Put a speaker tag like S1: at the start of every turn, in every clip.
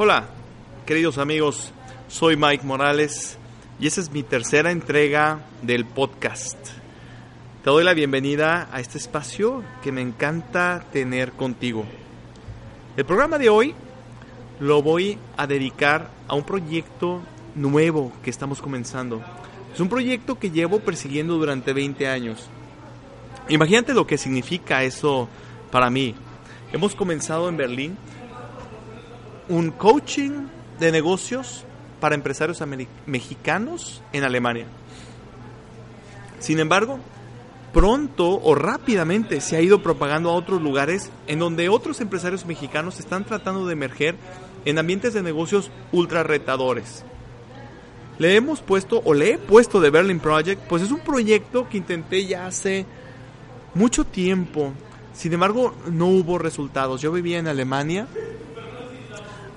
S1: Hola, queridos amigos, soy Mike Morales y esta es mi tercera entrega del podcast. Te doy la bienvenida a este espacio que me encanta tener contigo. El programa de hoy lo voy a dedicar a un proyecto nuevo que estamos comenzando. Es un proyecto que llevo persiguiendo durante 20 años. Imagínate lo que significa eso para mí. Hemos comenzado en Berlín un coaching de negocios para empresarios mexicanos en Alemania. Sin embargo, pronto o rápidamente se ha ido propagando a otros lugares en donde otros empresarios mexicanos están tratando de emerger en ambientes de negocios ultra retadores. Le hemos puesto o le he puesto de Berlin Project, pues es un proyecto que intenté ya hace mucho tiempo. Sin embargo, no hubo resultados. Yo vivía en Alemania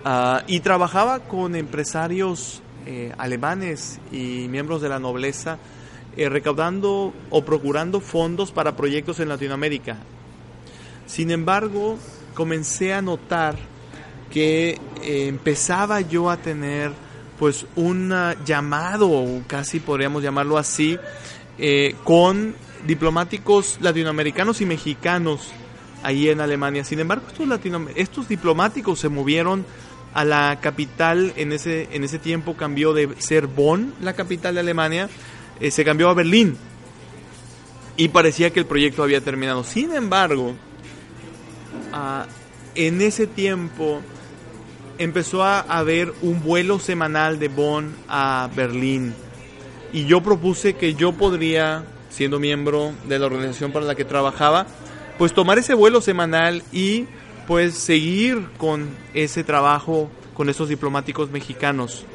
S1: Ah, y trabajaba con empresarios eh, alemanes y miembros de la nobleza eh, recaudando o procurando fondos para proyectos en Latinoamérica. Sin embargo, comencé a notar que eh, empezaba yo a tener pues un llamado, casi podríamos llamarlo así, con diplomáticos latinoamericanos y mexicanos ahí en Alemania. Sin embargo, estos, estos diplomáticos se movieron a la capital en ese, en ese tiempo cambió de ser Bonn, la capital de Alemania, eh, se cambió a Berlín. Y parecía que el proyecto había terminado. Sin embargo, ah, en ese tiempo empezó a haber un vuelo semanal de Bonn a Berlín. Y yo propuse que yo podría, siendo miembro de la organización para la que trabajaba, pues tomar ese vuelo semanal y pues seguir con ese trabajo con esos diplomáticos mexicanos.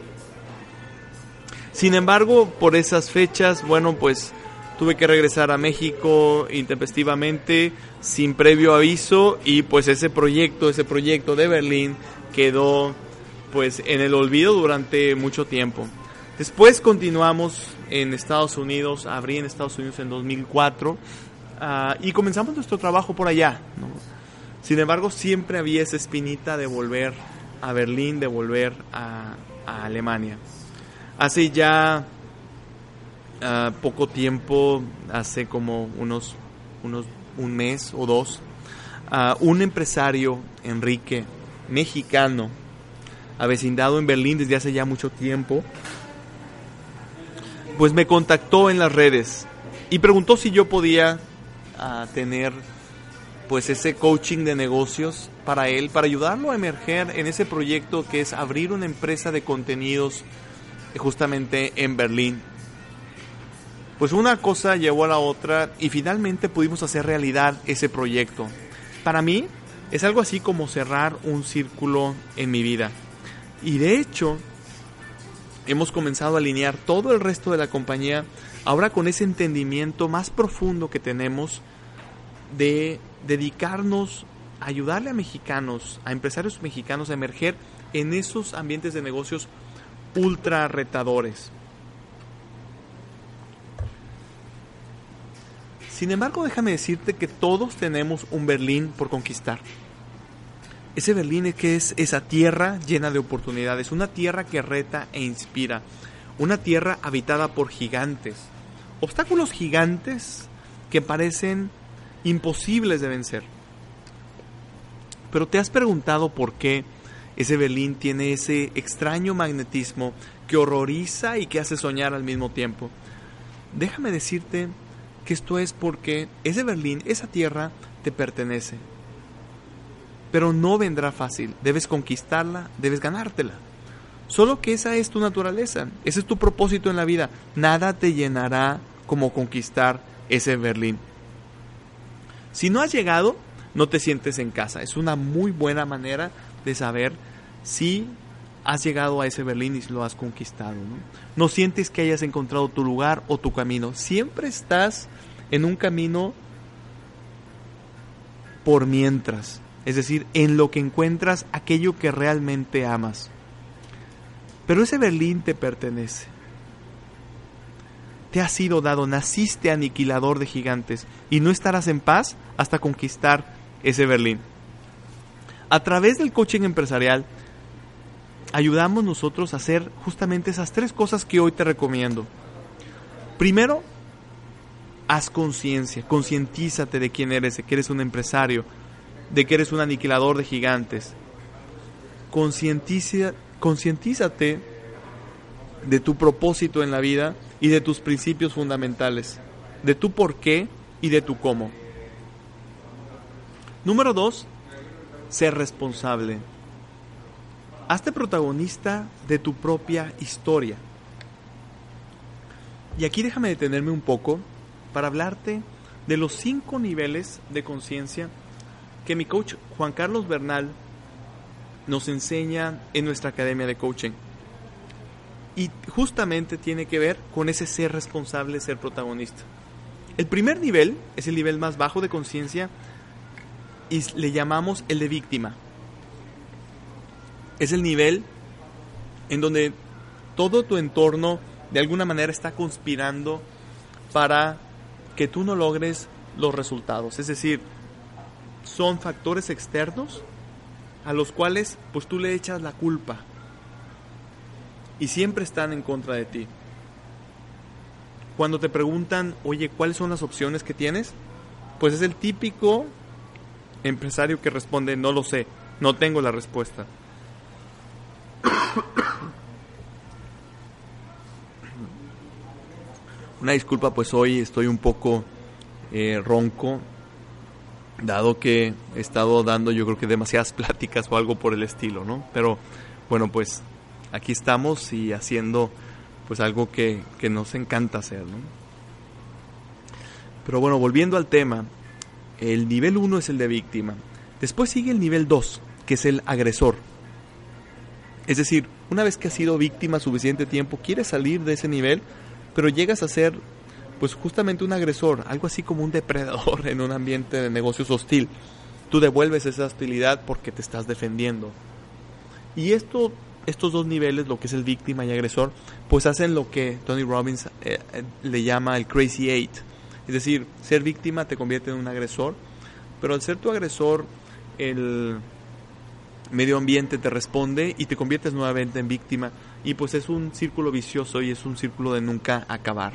S1: Sin embargo, por esas fechas, bueno, pues tuve que regresar a México intempestivamente, sin previo aviso, y pues ese proyecto, ese proyecto de Berlín quedó pues en el olvido durante mucho tiempo. Después continuamos en Estados Unidos, abrí en Estados Unidos en 2004 ah, y comenzamos nuestro trabajo por allá. Sin embargo, siempre había esa espinita de volver a Berlín, de volver a, Alemania. Hace ya ah, poco tiempo, hace como unos, unos un mes o dos, uh, un empresario, Enrique, mexicano, avecindado en Berlín desde hace ya mucho tiempo, pues me contactó en las redes y preguntó si yo podía ah, tener pues ese coaching de negocios para él, para ayudarlo a emerger en ese proyecto que es abrir una empresa de contenidos justamente en Berlín. Pues una cosa llevó a la otra y finalmente pudimos hacer realidad ese proyecto. Para mí es algo así como cerrar un círculo en mi vida. Y de hecho, hemos comenzado a alinear todo el resto de la compañía ahora con ese entendimiento más profundo que tenemos de dedicarnos a ayudarle a mexicanos, a empresarios mexicanos a emerger en esos ambientes de negocios ultra retadores. Sin embargo, déjame decirte que todos tenemos un Berlín por conquistar. Ese Berlín es que es esa tierra llena de oportunidades, una tierra que reta e inspira, una tierra habitada por gigantes, obstáculos gigantes que parecen imposibles de vencer. Pero te has preguntado por qué ese Berlín tiene ese extraño magnetismo que horroriza y que hace soñar al mismo tiempo. Déjame decirte que esto es porque ese Berlín, esa tierra, te pertenece. Pero no vendrá fácil, debes conquistarla, debes ganártela. Solo que esa es tu naturaleza, ese es tu propósito en la vida. Nada te llenará como conquistar ese Berlín. Si no has llegado, no te sientes en casa. Es una muy buena manera de saber si has llegado a ese Berlín y lo has conquistado. ¿no? no sientes que hayas encontrado tu lugar o tu camino. Siempre estás en un camino por mientras. Es decir, en lo que encuentras aquello que realmente amas. Pero ese Berlín te pertenece. Te ha sido dado, naciste aniquilador de gigantes y no estarás en paz hasta conquistar ese Berlín. A través del coaching empresarial, ayudamos nosotros a hacer justamente esas tres cosas que hoy te recomiendo. Primero, haz conciencia, concientízate de quién eres, de que eres un empresario, de que eres un aniquilador de gigantes. Concientízate de tu propósito en la vida y de tus principios fundamentales, de tu por qué y de tu cómo. Número dos, ser responsable. Hazte protagonista de tu propia historia. Y aquí déjame detenerme un poco para hablarte de los cinco niveles de conciencia que mi coach Juan Carlos Bernal nos enseña en nuestra academia de coaching. Y justamente tiene que ver con ese ser responsable, ser protagonista. El primer nivel es el nivel más bajo de conciencia y le llamamos el de víctima es el nivel en donde todo tu entorno de alguna manera está conspirando para que tú no logres los resultados. Es decir, son factores externos a los cuales pues tú le echas la culpa y siempre están en contra de ti. Cuando te preguntan, oye, ¿cuáles son las opciones que tienes? Pues es el típico empresario que responde, no lo sé, no tengo la respuesta. Una disculpa, pues hoy estoy un poco eh, ronco, dado que he estado dando yo creo que demasiadas pláticas o algo por el estilo, ¿no? Pero bueno, pues aquí estamos y haciendo pues algo que, que nos encanta hacer, ¿no? Pero bueno, volviendo al tema, el nivel 1 es el de víctima. Después sigue el nivel 2, que es el agresor. Es decir, una vez que has sido víctima suficiente tiempo, quieres salir de ese nivel, pero llegas a ser pues justamente un agresor, algo así como un depredador en un ambiente de negocios hostil. Tú devuelves esa hostilidad porque te estás defendiendo. Y esto, estos dos niveles, lo que es el víctima y agresor, pues hacen lo que Tony Robbins eh, eh, le llama el Crazy Eight. Es decir, ser víctima te convierte en un agresor, pero al ser tu agresor, el medio ambiente te responde y te conviertes nuevamente en víctima y pues es un círculo vicioso y es un círculo de nunca acabar.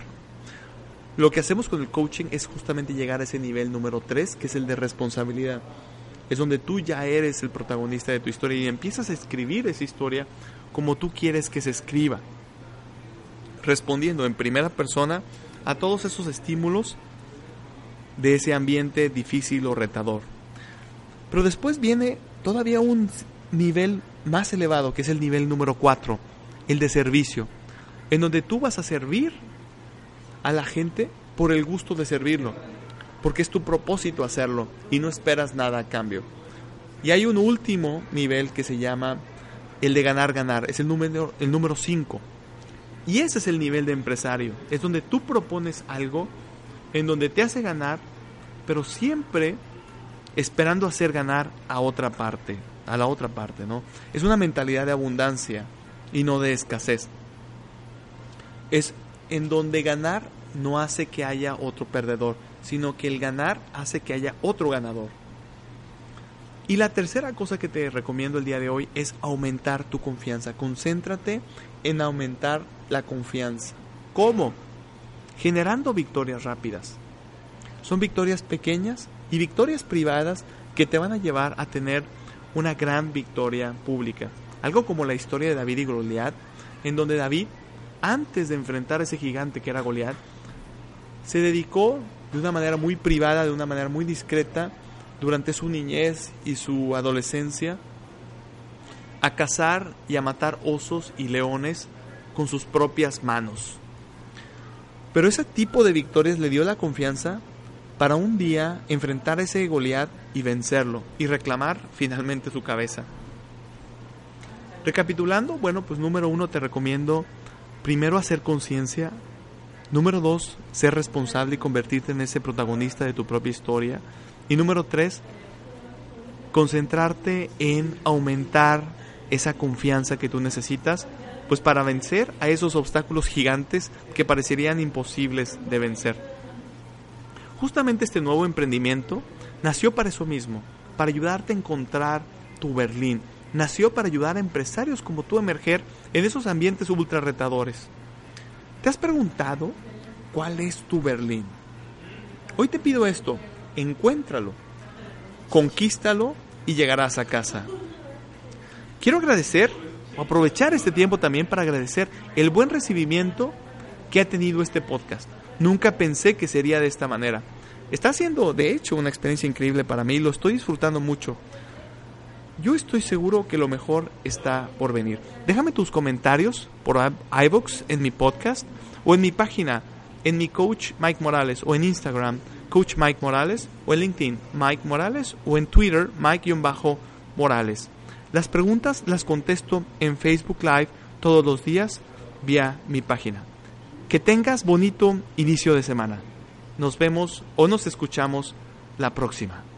S1: Lo que hacemos con el coaching es justamente llegar a ese nivel número 3, que es el de responsabilidad. Es donde tú ya eres el protagonista de tu historia y empiezas a escribir esa historia como tú quieres que se escriba. Respondiendo en primera persona a todos esos estímulos de ese ambiente difícil o retador. Pero después viene todavía un nivel más elevado, que es el nivel número 4, el de servicio, en donde tú vas a servir a la gente por el gusto de servirlo, porque es tu propósito hacerlo y no esperas nada a cambio. Y hay un último nivel que se llama el de ganar, ganar, es el número el número 5. Y ese es el nivel de empresario, es donde tú propones algo en donde te hace ganar, pero siempre esperando hacer ganar a otra parte, a la otra parte, ¿no? Es una mentalidad de abundancia y no de escasez. Es en donde ganar no hace que haya otro perdedor, sino que el ganar hace que haya otro ganador. Y la tercera cosa que te recomiendo el día de hoy es aumentar tu confianza. Concéntrate en aumentar la confianza. ¿Cómo? Generando victorias rápidas. Son victorias pequeñas y victorias privadas que te van a llevar a tener una gran victoria pública. Algo como la historia de David y Goliat, en donde David, antes de enfrentar a ese gigante que era Goliat, se dedicó de una manera muy privada, de una manera muy discreta, durante su niñez y su adolescencia, a cazar y a matar osos y leones con sus propias manos. Pero ese tipo de victorias le dio la confianza para un día enfrentar a ese Goliat y vencerlo y reclamar finalmente su cabeza. Recapitulando, bueno, pues número uno te recomiendo primero hacer conciencia. Número dos, ser responsable y convertirte en ese protagonista de tu propia historia. Y número tres, concentrarte en aumentar esa confianza que tú necesitas, pues para vencer a esos obstáculos gigantes que parecerían imposibles de vencer. Justamente este nuevo emprendimiento nació para eso mismo, para ayudarte a encontrar tu Berlín. Nació para ayudar a empresarios como tú a emerger en esos ambientes ultra retadores. ¿Te has preguntado cuál es tu Berlín? Hoy te pido esto, encuéntralo, conquístalo y llegarás a casa. Quiero agradecer, aprovechar este tiempo también para agradecer el buen recibimiento que ha tenido este podcast. Nunca pensé que sería de esta manera. Está siendo, de hecho, una experiencia increíble para mí, lo estoy disfrutando mucho. Yo estoy seguro que lo mejor está por venir. Déjame tus comentarios por iVoox en mi podcast o en mi página, en mi coach Mike Morales o en Instagram, coach Mike Morales o en LinkedIn, Mike Morales o en Twitter, Mike-Morales. Las preguntas las contesto en Facebook Live todos los días vía mi página. Que tengas bonito inicio de semana. Nos vemos o nos escuchamos la próxima.